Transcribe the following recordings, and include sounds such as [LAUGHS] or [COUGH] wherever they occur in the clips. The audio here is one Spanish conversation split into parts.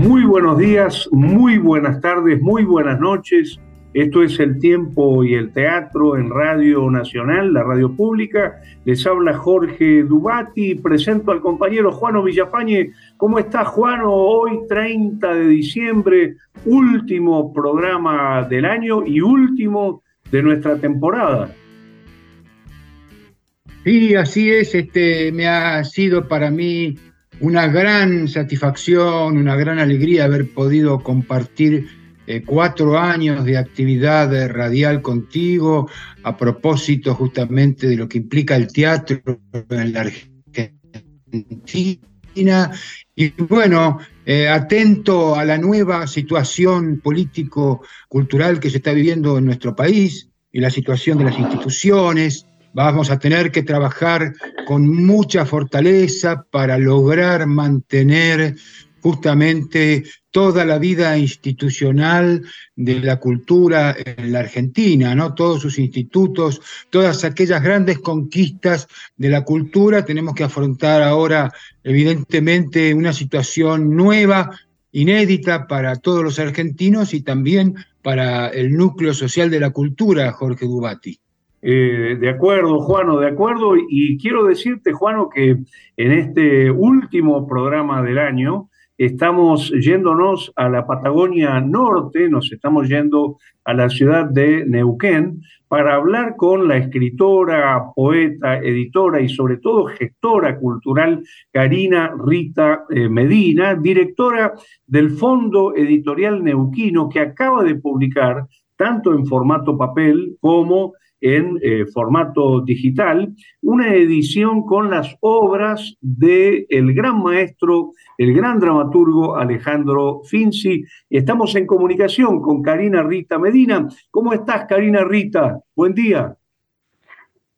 Muy buenos días, muy buenas tardes, muy buenas noches. Esto es el tiempo y el teatro en Radio Nacional, la radio pública. Les habla Jorge Dubati. Presento al compañero Juano Villafañe. ¿Cómo está Juano? Hoy 30 de diciembre, último programa del año y último de nuestra temporada. Sí, así es. Este, me ha sido para mí una gran satisfacción, una gran alegría haber podido compartir eh, cuatro años de actividad radial contigo a propósito justamente de lo que implica el teatro en la Argentina. Y bueno, eh, atento a la nueva situación político-cultural que se está viviendo en nuestro país y la situación de las instituciones, Vamos a tener que trabajar con mucha fortaleza para lograr mantener justamente toda la vida institucional de la cultura en la Argentina, ¿no? Todos sus institutos, todas aquellas grandes conquistas de la cultura, tenemos que afrontar ahora evidentemente una situación nueva, inédita para todos los argentinos y también para el núcleo social de la cultura, Jorge Dubati. Eh, de acuerdo, Juano, de acuerdo. Y quiero decirte, Juano, que en este último programa del año estamos yéndonos a la Patagonia Norte, nos estamos yendo a la ciudad de Neuquén para hablar con la escritora, poeta, editora y sobre todo gestora cultural Karina Rita eh, Medina, directora del Fondo Editorial Neuquino, que acaba de publicar tanto en formato papel como en eh, formato digital, una edición con las obras del el gran maestro, el gran dramaturgo Alejandro Finzi. Estamos en comunicación con Karina Rita Medina. ¿Cómo estás, Karina Rita? Buen día.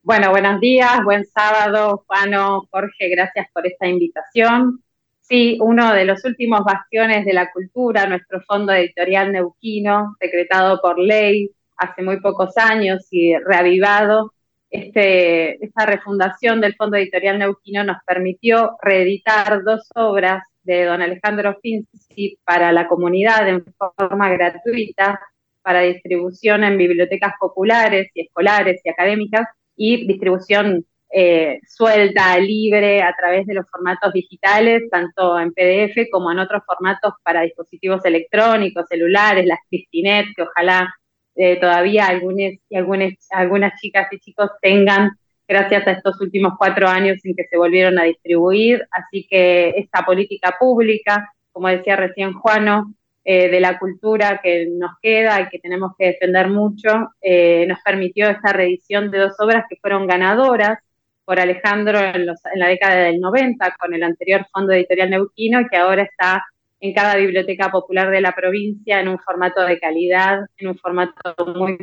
Bueno, buenos días, buen sábado, Juano, Jorge, gracias por esta invitación. Sí, uno de los últimos bastiones de la cultura, nuestro fondo editorial neuquino, secretado por ley, hace muy pocos años y reavivado, este, esta refundación del Fondo Editorial Neuquino nos permitió reeditar dos obras de don Alejandro Finzi para la comunidad en forma gratuita, para distribución en bibliotecas populares y escolares y académicas, y distribución eh, suelta, libre, a través de los formatos digitales, tanto en PDF como en otros formatos para dispositivos electrónicos, celulares, las Cristinet, que ojalá eh, todavía algunas, algunas, algunas chicas y chicos tengan gracias a estos últimos cuatro años en que se volvieron a distribuir. Así que esta política pública, como decía recién Juano, eh, de la cultura que nos queda y que tenemos que defender mucho, eh, nos permitió esta reedición de dos obras que fueron ganadoras por Alejandro en, en la década del 90 con el anterior Fondo Editorial Neuquino que ahora está en cada biblioteca popular de la provincia en un formato de calidad, en un formato muy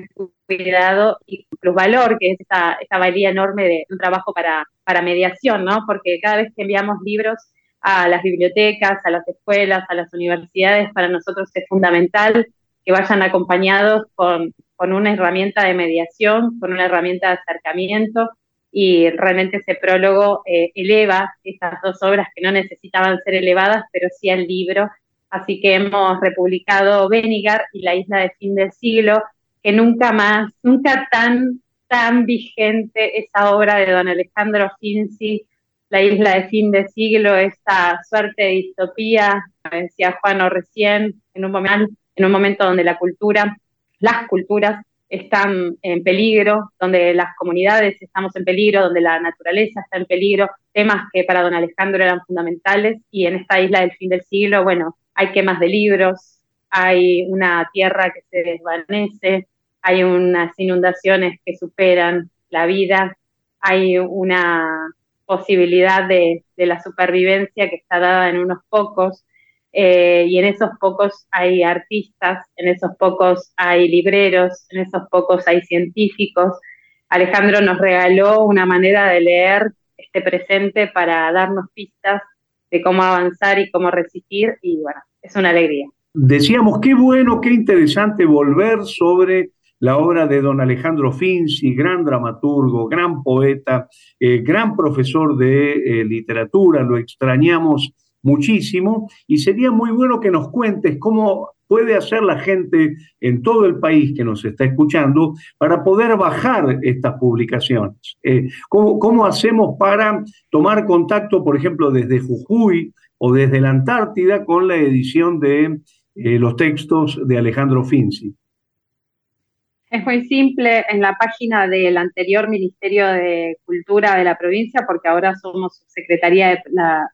cuidado y plus valor, que es esa, valía enorme de un trabajo para, para mediación, ¿no? Porque cada vez que enviamos libros a las bibliotecas, a las escuelas, a las universidades, para nosotros es fundamental que vayan acompañados con, con una herramienta de mediación, con una herramienta de acercamiento y realmente ese prólogo eh, eleva estas dos obras que no necesitaban ser elevadas, pero sí al libro. Así que hemos republicado Benigar y La isla de fin del siglo, que nunca más, nunca tan, tan vigente esa obra de don Alejandro Finzi, La isla de fin del siglo, esta suerte de distopía, como decía Juano recién, en un momento, en un momento donde la cultura, las culturas están en peligro, donde las comunidades estamos en peligro, donde la naturaleza está en peligro, temas que para don Alejandro eran fundamentales y en esta isla del fin del siglo, bueno, hay quemas de libros, hay una tierra que se desvanece, hay unas inundaciones que superan la vida, hay una posibilidad de, de la supervivencia que está dada en unos pocos, eh, y en esos pocos hay artistas, en esos pocos hay libreros, en esos pocos hay científicos. Alejandro nos regaló una manera de leer este presente para darnos pistas de cómo avanzar y cómo resistir y bueno, es una alegría. Decíamos, qué bueno, qué interesante volver sobre la obra de don Alejandro Finzi, gran dramaturgo, gran poeta, eh, gran profesor de eh, literatura, lo extrañamos muchísimo y sería muy bueno que nos cuentes cómo puede hacer la gente en todo el país que nos está escuchando para poder bajar estas publicaciones? Eh, ¿cómo, hacemos para tomar contacto, por ejemplo, desde Jujuy o desde la Antártida con la edición de eh, los textos de Alejandro Finzi? Es muy simple en la página del anterior Ministerio de Cultura de la provincia, porque ahora somos Secretaría de,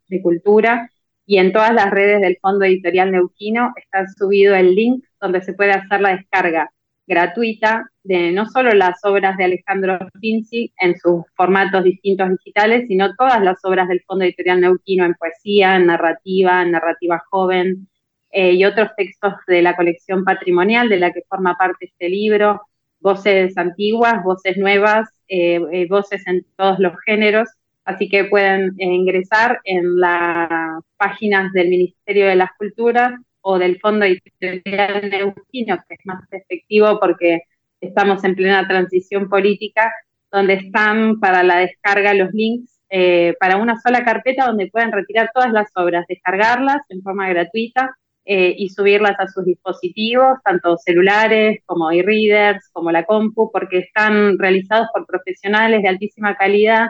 de Cultura, y en todas las redes del Fondo Editorial Neuquino está subido el link donde se puede hacer la descarga gratuita de no solo las obras de Alejandro Finzi en sus formatos distintos digitales, sino todas las obras del Fondo Editorial Neuquino en poesía, en narrativa, en narrativa joven eh, y otros textos de la colección patrimonial de la que forma parte este libro, voces antiguas, voces nuevas, eh, eh, voces en todos los géneros Así que pueden eh, ingresar en las páginas del Ministerio de las Culturas o del Fondo Editorial Neuquino, que es más efectivo porque estamos en plena transición política, donde están para la descarga los links eh, para una sola carpeta donde pueden retirar todas las obras, descargarlas en forma gratuita eh, y subirlas a sus dispositivos, tanto celulares como e-readers, como la compu, porque están realizados por profesionales de altísima calidad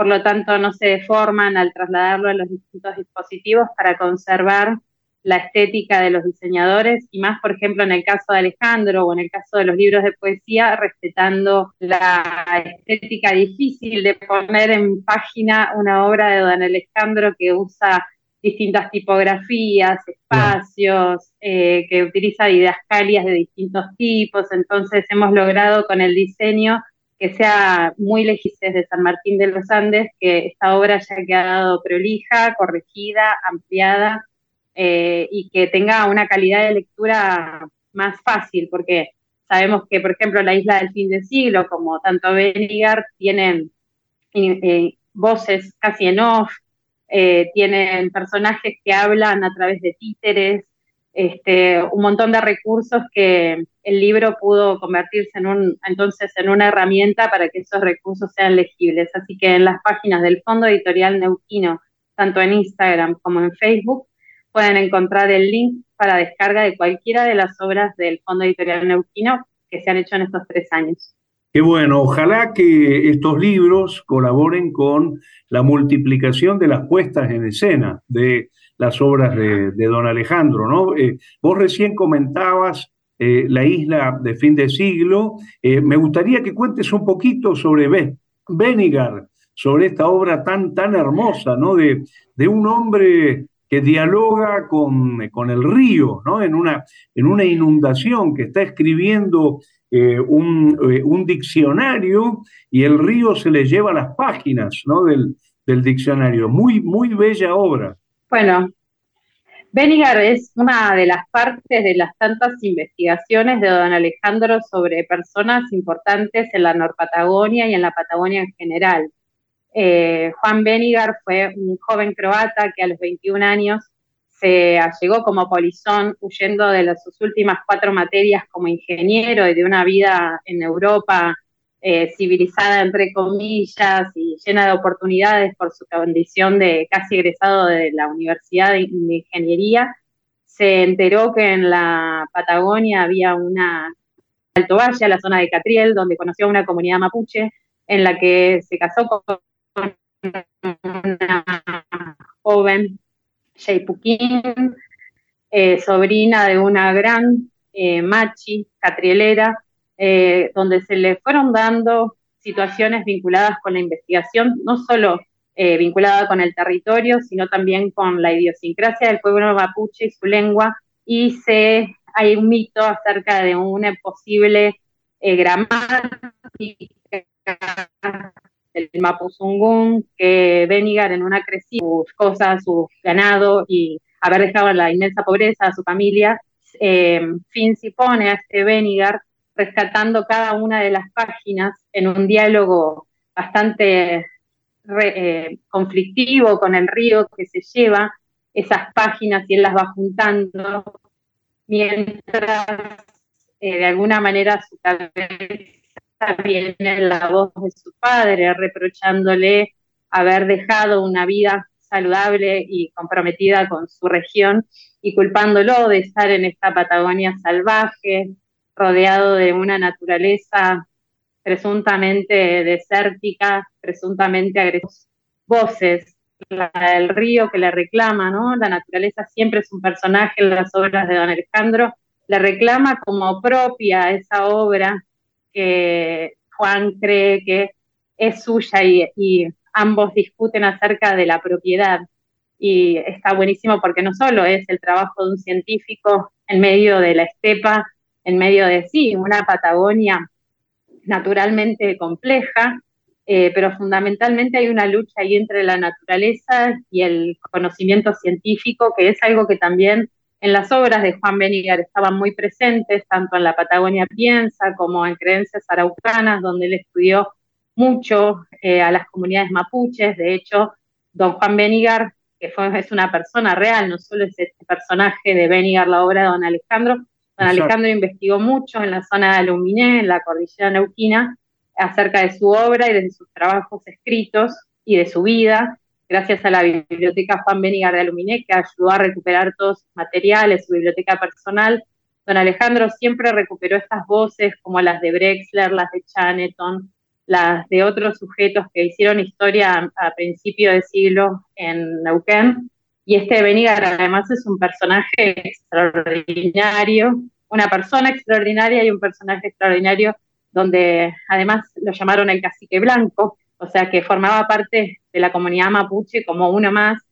por lo tanto no se deforman al trasladarlo a los distintos dispositivos para conservar la estética de los diseñadores y más, por ejemplo, en el caso de Alejandro o en el caso de los libros de poesía, respetando la estética difícil de poner en página una obra de don Alejandro que usa distintas tipografías, espacios, eh, que utiliza didascalias de distintos tipos. Entonces hemos logrado con el diseño que sea muy legises de San Martín de los Andes, que esta obra ya ha quedado prolija, corregida, ampliada eh, y que tenga una calidad de lectura más fácil, porque sabemos que, por ejemplo, la isla del fin de siglo, como tanto Benigar, tienen eh, voces casi en off, eh, tienen personajes que hablan a través de títeres, este, un montón de recursos que el libro pudo convertirse en un, entonces en una herramienta para que esos recursos sean legibles. Así que en las páginas del Fondo Editorial Neuquino, tanto en Instagram como en Facebook, pueden encontrar el link para descarga de cualquiera de las obras del Fondo Editorial Neuquino que se han hecho en estos tres años. Qué bueno, ojalá que estos libros colaboren con la multiplicación de las puestas en escena de las obras de, don Alejandro, ¿no? Eh, vos recién comentabas eh, la isla de fin de siglo. Eh, me gustaría que cuentes un poquito sobre Benigar, sobre esta obra tan, tan hermosa, ¿no? De, un hombre que dialoga con, con, el río, ¿no? En una, en una inundación, que está escribiendo un, un, diccionario y el río se le lleva las páginas, ¿no? Del, del diccionario. Muy, muy bella obra. Bueno, Benigar es una de las partes de las tantas investigaciones de don Alejandro sobre personas importantes en la Norpatagonia y en la Patagonia en general. Eh, Juan Benigar fue un joven croata que a los 21 años se allegó como polizón, huyendo de sus últimas cuatro materias como ingeniero y de una vida en Europa eh, civilizada, entre comillas, y llena de oportunidades por su condición de casi egresado de la Universidad de, Ingeniería, se enteró que en la Patagonia había una Alto Valle, la zona de Catriel, donde conoció a una comunidad mapuche, en la que se casó con una joven Sheipuquín, eh, sobrina de una gran eh, machi catrielera, eh, donde se le fueron dando situaciones vinculadas con la investigación, no solo eh, vinculada con el territorio, sino también con la idiosincrasia del pueblo mapuche y su lengua, y se, hay un mito acerca de una posible eh, gramática del Mapuzungún, que Benigar en una crecida sus cosas, su ganado y haber dejado la inmensa pobreza a su familia, eh, Finzi pone a este Benigar rescatando cada una de las páginas en un diálogo bastante eh, conflictivo con el río que se lleva esas páginas y él las va juntando, mientras eh, de alguna manera su cabeza viene la voz de su padre reprochándole haber dejado una vida saludable y comprometida con su región y culpándolo de estar en esta Patagonia salvaje, rodeado de una naturaleza presuntamente desértica, presuntamente agresiva. Voces, la del río que le reclama, ¿no? La naturaleza siempre es un personaje en las obras de don Alejandro, le reclama como propia esa obra que Juan cree que es suya y, ambos discuten acerca de la propiedad. Y está buenísimo porque no solo es el trabajo de un científico en medio de la estepa, en medio de sí, una Patagonia naturalmente compleja, eh, pero fundamentalmente hay una lucha ahí entre la naturaleza y el conocimiento científico, que es algo que también en las obras de Juan Benigar estaban muy presentes, tanto en la Patagonia Piensa como en Creencias Araucanas, donde él estudió mucho eh, a las comunidades mapuches. De hecho, don Juan Benigar, que fue, es una persona real, no solo es este personaje de Benigar, la obra de don Alejandro, don Alejandro investigó mucho en la zona de Aluminé, en la cordillera neuquina, acerca de su obra y de sus trabajos escritos y de su vida, gracias a la biblioteca Juan Benigar de Aluminé, que ayudó a recuperar todos sus materiales, su biblioteca personal. Don Alejandro siempre recuperó estas voces, como las de Brexler, las de Chaneton, las de otros sujetos que hicieron historia a, principio de siglo en Neuquén. Y este Benigar además es un personaje extraordinario, una persona extraordinaria y un personaje extraordinario donde además lo llamaron el cacique blanco, o sea que formaba parte de la comunidad mapuche como uno más,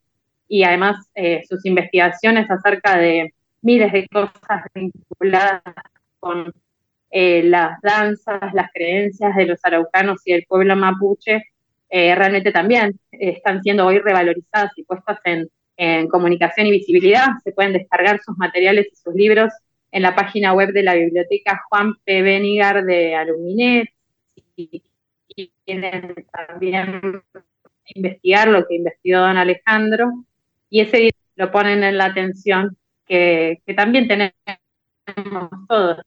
y además eh, sus investigaciones acerca de miles de cosas vinculadas con eh, las danzas, las creencias de los araucanos y del pueblo mapuche, eh, realmente también están siendo hoy revalorizadas y puestas en, en comunicación y visibilidad. Se pueden descargar sus materiales y sus libros en la página web de la biblioteca Juan P. Benigar de Aluminet y, quieren también investigar lo que investigó don Alejandro y ese lo ponen en la atención que, también tenemos todos,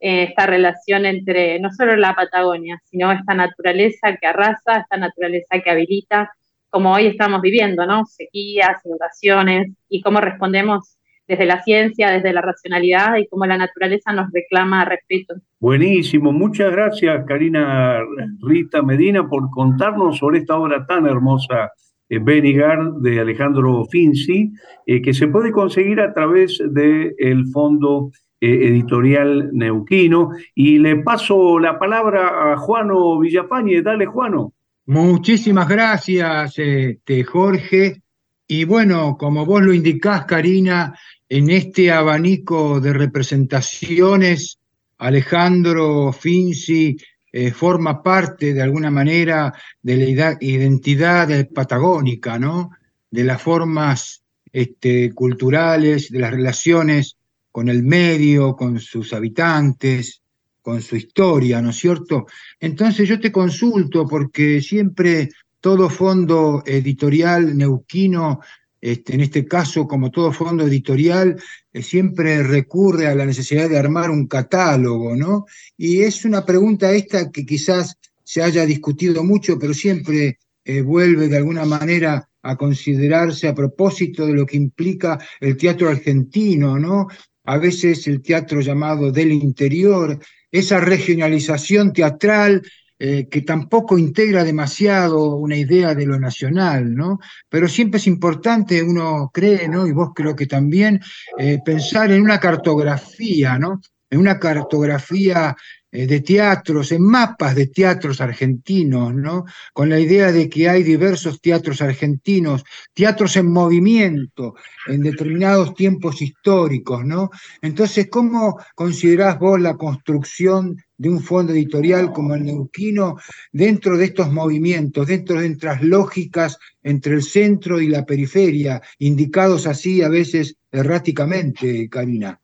eh, esta relación entre no solo la Patagonia, sino esta naturaleza que arrasa, esta naturaleza que habilita, como hoy estamos viviendo, ¿no? Sequías, inundaciones y cómo respondemos desde la ciencia, desde la racionalidad y cómo la naturaleza nos reclama respeto. Buenísimo, muchas gracias Karina Rita Medina por contarnos sobre esta obra tan hermosa, eh, Benigar, de Alejandro Finzi, eh, que se puede conseguir a través del Fondo eh, Editorial Neuquino. Y le paso la palabra a Juano Villapañe. Dale, Juano. Muchísimas gracias, este, Jorge. Y bueno, como vos lo indicás, Karina, en este abanico de representaciones, Alejandro Finzi eh, forma parte de alguna manera de la identidad patagónica, ¿no? De las formas este, culturales, de las relaciones con el medio, con sus habitantes, con su historia, ¿no es cierto? Entonces yo te consulto porque siempre todo fondo editorial neuquino este, en este caso, como todo fondo editorial, eh, siempre recurre a la necesidad de armar un catálogo, ¿no? Y es una pregunta esta que quizás se haya discutido mucho, pero siempre eh, vuelve de alguna manera a considerarse a propósito de lo que implica el teatro argentino, ¿no? A veces el teatro llamado del interior, esa regionalización teatral eh, que tampoco integra demasiado una idea de lo nacional, ¿no? Pero siempre es importante, uno cree, ¿no? Y vos creo que también, eh, pensar en una cartografía, ¿no? En una cartografía de teatros, en mapas de teatros argentinos, ¿no? Con la idea de que hay diversos teatros argentinos, teatros en movimiento en determinados tiempos históricos, ¿no? Entonces, ¿cómo considerás vos la construcción de un fondo editorial como el Neuquino dentro de estos movimientos, dentro de estas lógicas entre el centro y la periferia, indicados así a veces erráticamente, Karina?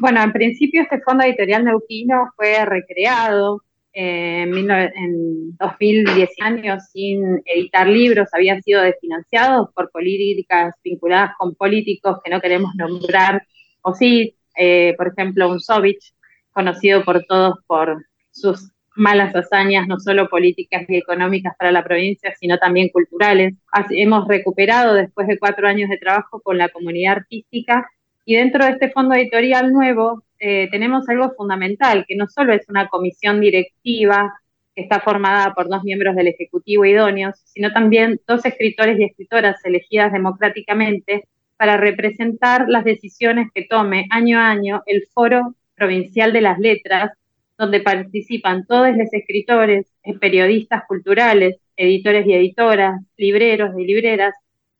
Bueno, en principio este fondo editorial neuquino fue recreado eh, en, 2010 años sin editar libros, habían sido desfinanciados por políticas vinculadas con políticos que no queremos nombrar, o sí, eh, por ejemplo, un Sovich, conocido por todos por sus malas hazañas, no solo políticas y económicas para la provincia, sino también culturales. Hemos recuperado después de cuatro años de trabajo con la comunidad artística y dentro de este fondo editorial nuevo eh, tenemos algo fundamental, que no solo es una comisión directiva que está formada por dos miembros del Ejecutivo idóneos, sino también dos escritores y escritoras elegidas democráticamente para representar las decisiones que tome año a año el Foro Provincial de las Letras, donde participan todos los escritores, periodistas culturales, editores y editoras, libreros y libreras,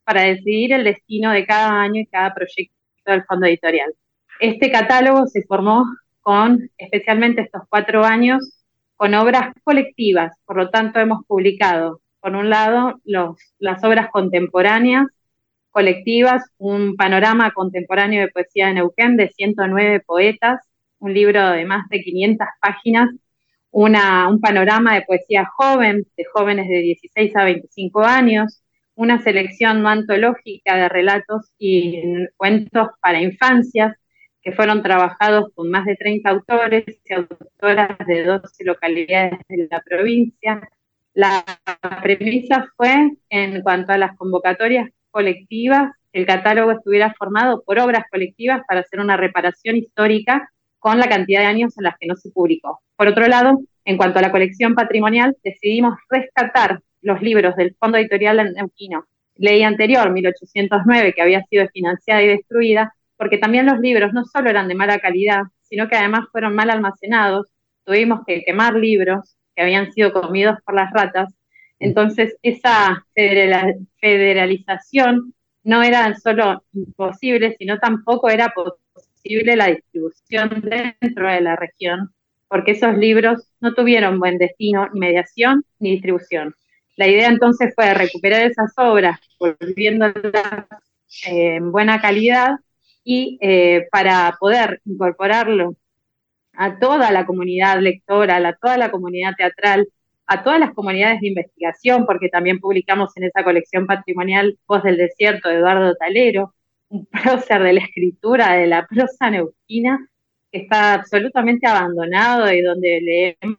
para decidir el destino de cada año y cada proyecto del fondo editorial. Este catálogo se formó con, especialmente estos cuatro años, con obras colectivas, por lo tanto hemos publicado, por un lado, las obras contemporáneas, colectivas, un panorama contemporáneo de poesía de Neuquén de 109 poetas, un libro de más de 500 páginas, un panorama de poesía joven, de jóvenes de 16 a 25 años, una selección no antológica de relatos y cuentos para infancias que fueron trabajados con más de 30 autores y autoras de 12 localidades de la provincia. La premisa fue, en cuanto a las convocatorias colectivas, el catálogo estuviera formado por obras colectivas para hacer una reparación histórica con la cantidad de años en las que no se publicó. Por otro lado, en cuanto a la colección patrimonial, decidimos rescatar los libros del Fondo Editorial Neuquino, ley anterior, 1809, que había sido financiada y destruida, porque también los libros no solo eran de mala calidad, sino que además fueron mal almacenados, tuvimos que quemar libros que habían sido comidos por las ratas, entonces esa federalización no era solo imposible, sino tampoco era posible la distribución dentro de la región, porque esos libros no tuvieron buen destino, ni mediación, ni distribución. La idea entonces fue recuperar esas obras, volviéndolas eh, en buena calidad y eh, para poder incorporarlo a toda la comunidad lectora, a toda la comunidad teatral, a todas las comunidades de investigación, porque también publicamos en esa colección patrimonial Voz del Desierto de Eduardo Talero, un [LAUGHS] prócer de la escritura, de la prosa neuquina, que está absolutamente abandonado y donde leemos,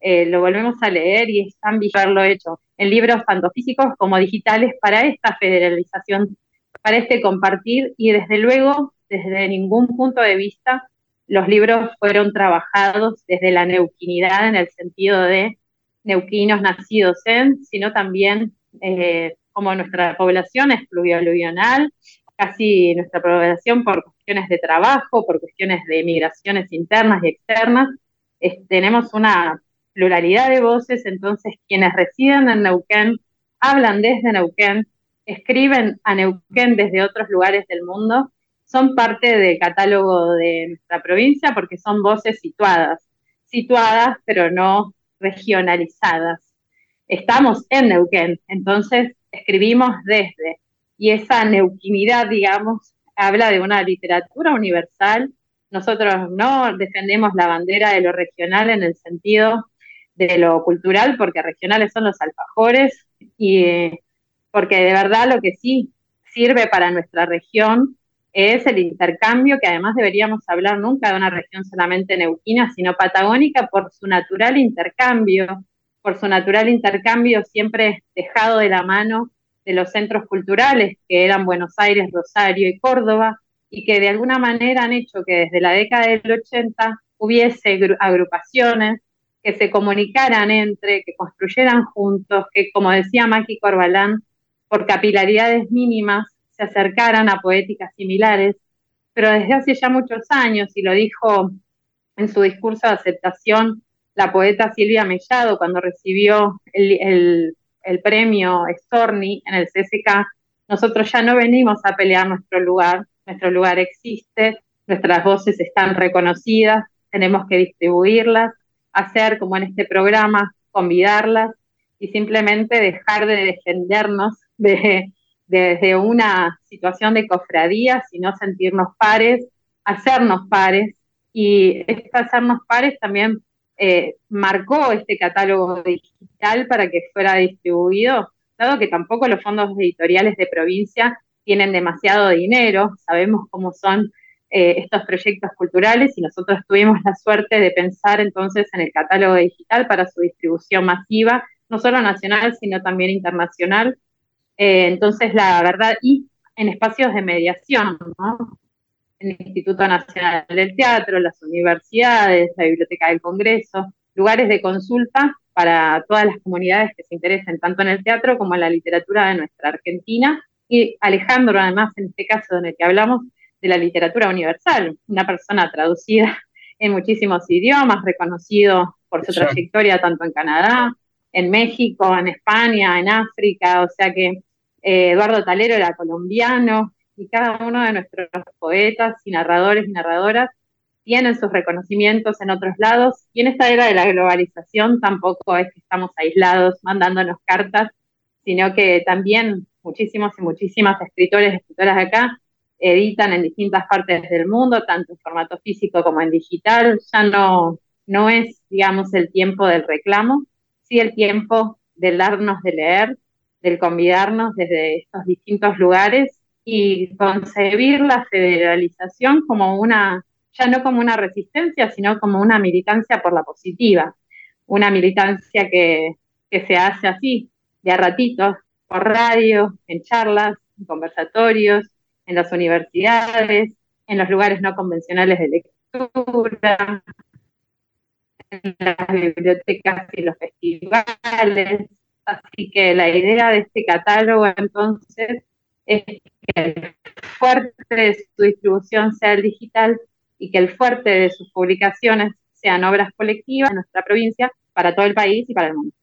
eh, lo volvemos a leer y es tan lo hecho. En libros tanto físicos como digitales para esta federalización, para este compartir y desde luego, desde ningún punto de vista, los libros fueron trabajados desde la neuquinidad en el sentido de neuquinos nacidos en, sino también eh, como nuestra población es pluvio-aluvional, casi nuestra población por cuestiones de trabajo, por cuestiones de migraciones internas y externas, tenemos una pluralidad de voces, entonces quienes residen en Neuquén hablan desde Neuquén, escriben a Neuquén desde otros lugares del mundo, son parte del catálogo de nuestra provincia porque son voces situadas, situadas pero no regionalizadas. Estamos en Neuquén, entonces escribimos desde, y esa neuquinidad, digamos, habla de una literatura universal. Nosotros no defendemos la bandera de lo regional en el sentido de lo cultural, porque regionales son los alfajores, y porque de verdad lo que sí sirve para nuestra región es el intercambio, que además deberíamos hablar nunca de una región solamente neuquina, sino patagónica por su natural intercambio, por su natural intercambio siempre dejado de la mano de los centros culturales que eran Buenos Aires, Rosario y Córdoba, y que de alguna manera han hecho que desde la década del 80 hubiese agrupaciones que se comunicaran entre, que construyeran juntos, que como decía Maki Corbalán, por capilaridades mínimas se acercaran a poéticas similares, pero desde hace ya muchos años, y lo dijo en su discurso de aceptación la poeta Silvia Mellado cuando recibió el, el, premio Storni en el CSK, nosotros ya no venimos a pelear nuestro lugar, nuestro lugar existe, nuestras voces están reconocidas, tenemos que distribuirlas, hacer como en este programa, convidarlas y simplemente dejar de defendernos de, desde una situación de cofradía, sino sentirnos pares, hacernos pares. Y este hacernos pares también eh, marcó este catálogo digital para que fuera distribuido, dado que tampoco los fondos editoriales de provincia tienen demasiado dinero, sabemos cómo son estos proyectos culturales y nosotros tuvimos la suerte de pensar entonces en el catálogo digital para su distribución masiva, no solo nacional, sino también internacional. entonces, la verdad, y en espacios de mediación, ¿no? En el Instituto Nacional del Teatro, las universidades, la Biblioteca del Congreso, lugares de consulta para todas las comunidades que se interesen tanto en el teatro como en la literatura de nuestra Argentina. Y Alejandro, además, en este caso en el que hablamos de la literatura universal, una persona traducida [LAUGHS] en muchísimos idiomas, reconocido por su trayectoria tanto en Canadá, en México, en España, en África, o sea que eh, Eduardo Talero era colombiano, y cada uno de nuestros poetas y narradores y narradoras tienen sus reconocimientos en otros lados, y en esta era de la globalización tampoco es que estamos aislados mandándonos cartas, sino que también muchísimos y muchísimas escritores y escritoras de acá editan en distintas partes del mundo, tanto en formato físico como en digital. Ya no, no es, digamos, el tiempo del reclamo, sí el tiempo del darnos de leer del convidarnos desde estos distintos lugares y concebir la federalización como una, ya no como una resistencia, sino como una militancia por la positiva, una militancia que, que se hace así, de a ratitos, por radio, en charlas, en conversatorios, en las universidades, en los lugares no convencionales de lectura, en las bibliotecas y los festivales, Así que la idea de este catálogo entonces es que el fuerte de su distribución sea el digital y que el fuerte de sus publicaciones sean obras colectivas en nuestra provincia para todo el país y para el mundo.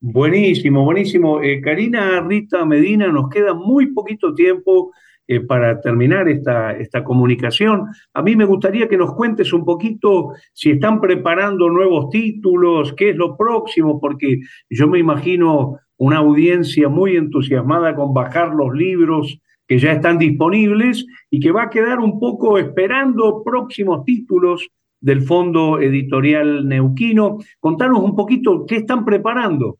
Buenísimo, buenísimo. Eh, Karina Rita Medina, nos queda muy poquito tiempo eh, para terminar esta, esta comunicación. A mí me gustaría que nos cuentes un poquito si están preparando nuevos títulos, qué es lo próximo, porque yo me imagino una audiencia muy entusiasmada con bajar los libros que ya están disponibles y que va a quedar un poco esperando próximos títulos del Fondo Editorial Neuquino. Contanos un poquito qué están preparando.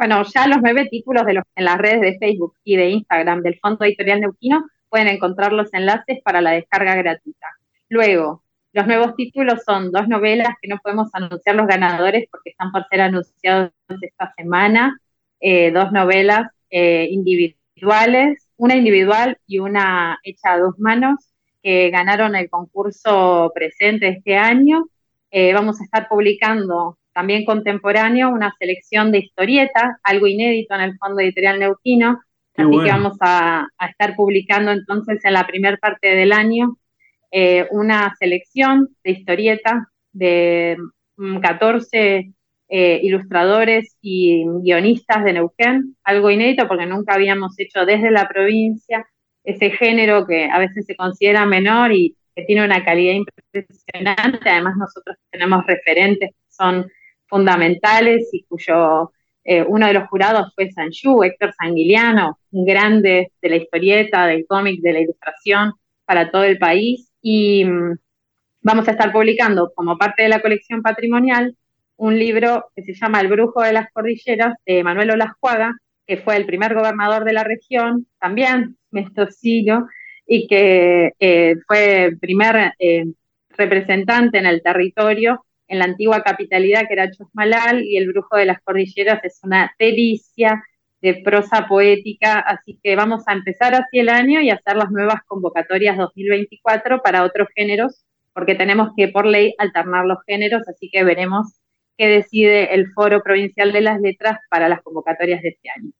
Bueno, ya los nueve títulos de los, en las redes de Facebook y de Instagram del Fondo Editorial Neuquino pueden encontrar los enlaces para la descarga gratuita. Luego, los nuevos títulos son dos novelas que no podemos anunciar los ganadores porque están por ser anunciados esta semana, eh, dos novelas eh, individuales, una individual y una hecha a dos manos, que ganaron el concurso presente este año. Eh, vamos a estar publicando también contemporáneo, una selección de historietas, algo inédito en el Fondo Editorial Neuquino, así que vamos a, estar publicando entonces en la primera parte del año eh, una selección de historietas de 14 mm, eh, ilustradores y guionistas de Neuquén, algo inédito porque nunca habíamos hecho desde la provincia ese género que a veces se considera menor y que tiene una calidad impresionante. Además nosotros tenemos referentes que son fundamentales y cuyo eh, uno de los jurados fue Sanju, Héctor Sanguiliano, un grande de la historieta, del cómic, de la ilustración para todo el país. Y mm, vamos a estar publicando como parte de la colección patrimonial un libro que se llama El Brujo de las Cordilleras de Manuel Olascuaga, que fue el primer gobernador de la región, también mestocillo, y que eh, fue el primer eh, representante en el territorio en la antigua capitalidad que era Chosmalal y El Brujo de las Cordilleras es una delicia de prosa poética, así que vamos a empezar así el año y hacer las nuevas convocatorias 2024 para otros géneros, porque tenemos que por ley alternar los géneros, así que veremos qué decide el Foro Provincial de las Letras para las convocatorias de este año.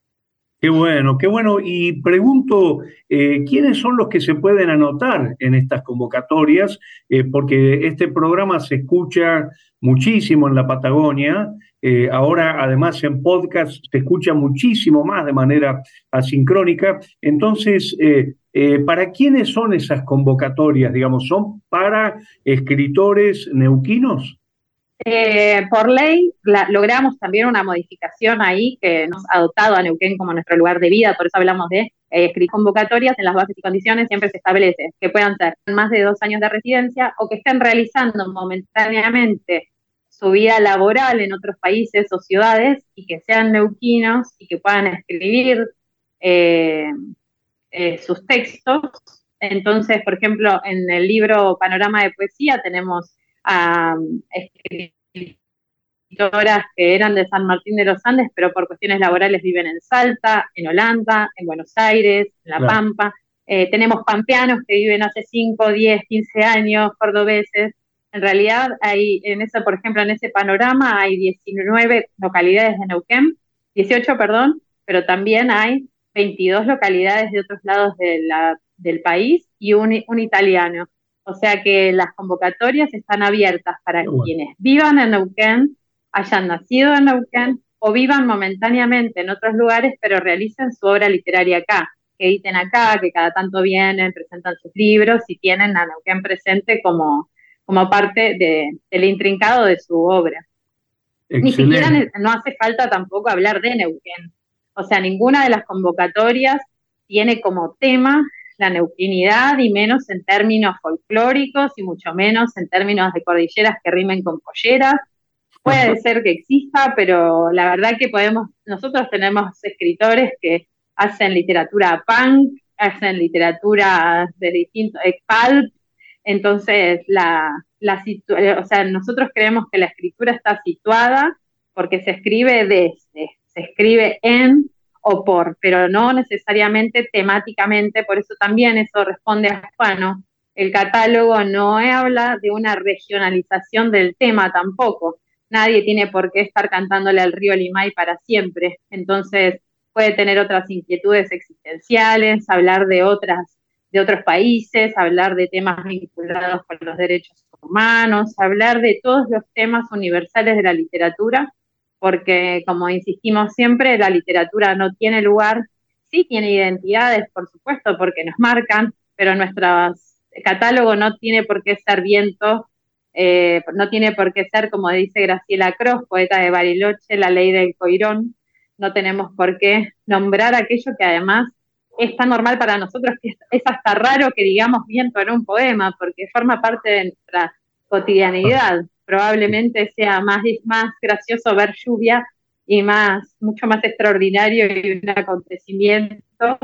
Qué bueno, qué bueno. Y pregunto, eh, ¿quiénes son los que se pueden anotar en estas convocatorias? Eh, porque este programa se escucha muchísimo en la Patagonia. Eh, ahora, además, en podcast se escucha muchísimo más de manera asincrónica. Entonces, ¿para quiénes son esas convocatorias? Digamos, ¿son para escritores neuquinos? Eh, por ley logramos también una modificación ahí que nos ha adoptado a Neuquén como nuestro lugar de vida, por eso hablamos de eh, escribir convocatorias en las bases y condiciones, siempre se establece que puedan ser más de dos años de residencia o que estén realizando momentáneamente su vida laboral en otros países o ciudades y que sean neuquinos y que puedan escribir eh, sus textos. Entonces, por ejemplo, en el libro Panorama de Poesía tenemos a escritoras que eran de San Martín de los Andes, pero por cuestiones laborales viven en Salta, en Holanda, en Buenos Aires, en La Pampa. Eh, tenemos pampeanos que viven hace 5, 10, 15 años, cordobeses. En realidad, hay, en ese, por ejemplo, en ese panorama hay 19 localidades de Neuquén, 18, perdón, pero también hay 22 localidades de otros lados del país y un, un, italiano. O sea que las convocatorias están abiertas para quienes vivan en Neuquén, hayan nacido en Neuquén o vivan momentáneamente en otros lugares, pero realicen su obra literaria acá que editen acá, que cada tanto vienen, presentan sus libros y tienen a Neuquén presente como, como parte de, del intrincado de su obra. Ni siquiera no hace falta tampoco hablar de Neuquén. O sea, ninguna de las convocatorias tiene como tema la neuquinidad y menos en términos folclóricos y mucho menos en términos de cordilleras que rimen con polleras. Puede ser que exista, pero la verdad que podemos, nosotros tenemos escritores que hacen literatura punk, hacen literatura de distintos, pulp, entonces la, la o sea, nosotros creemos que la escritura está situada porque se escribe desde, se escribe en o por, pero no necesariamente temáticamente, por eso también eso responde a Juano. El catálogo no habla de una regionalización del tema tampoco. Nadie tiene por qué estar cantándole al río Limay para siempre. Entonces, puede tener otras inquietudes existenciales, hablar de otras de otros países, hablar de temas vinculados con los derechos humanos, hablar de todos los temas universales de la literatura, porque como insistimos siempre, la literatura no tiene lugar, sí tiene identidades, por supuesto, porque nos marcan, pero nuestro catálogo no tiene por qué ser viento, eh, no tiene por qué ser, como dice Graciela Cross, poeta de Bariloche, la ley del coirón, no tenemos por qué nombrar aquello que además es tan normal para nosotros que es hasta raro que digamos viento en un poema, porque forma parte de nuestra cotidianidad. Probablemente sea más, más gracioso ver lluvia y más, mucho más extraordinario y un acontecimiento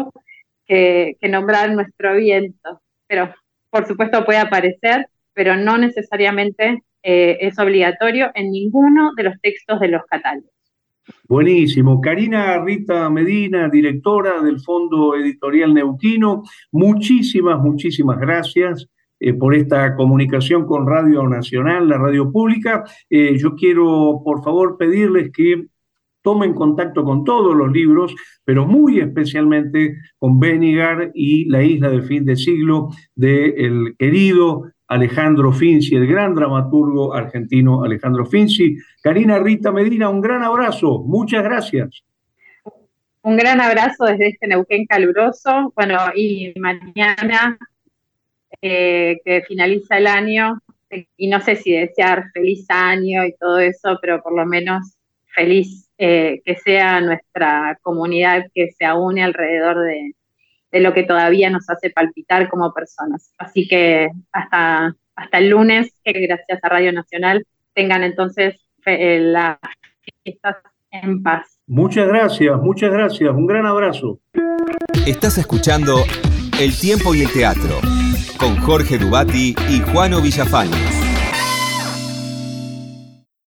que, nombrar nuestro viento. Pero por supuesto puede aparecer, pero no necesariamente eh, es obligatorio en ninguno de los textos de los catálogos. Buenísimo. Karina Rita Medina, directora del Fondo Editorial Neuquino, muchísimas, muchísimas gracias. Eh, por esta comunicación con Radio Nacional, la radio pública. Eh, yo quiero, por favor, pedirles que tomen contacto con todos los libros, pero muy especialmente con Benigar y La isla del fin de siglo del querido Alejandro Finzi, el gran dramaturgo argentino Alejandro Finzi. Karina Rita Medina, un gran abrazo, muchas gracias. Un gran abrazo desde este Neuquén caluroso. Bueno, y mañana eh, que finaliza el año, y no sé si desear feliz año y todo eso, pero por lo menos feliz eh, que sea nuestra comunidad que se une alrededor de, de lo que todavía nos hace palpitar como personas. Así que hasta, hasta el lunes, que gracias a Radio Nacional tengan entonces eh, las fiestas en paz. Muchas gracias, muchas gracias. Un gran abrazo. Estás escuchando El tiempo y el teatro con Jorge Dubati y Juano Villafañez.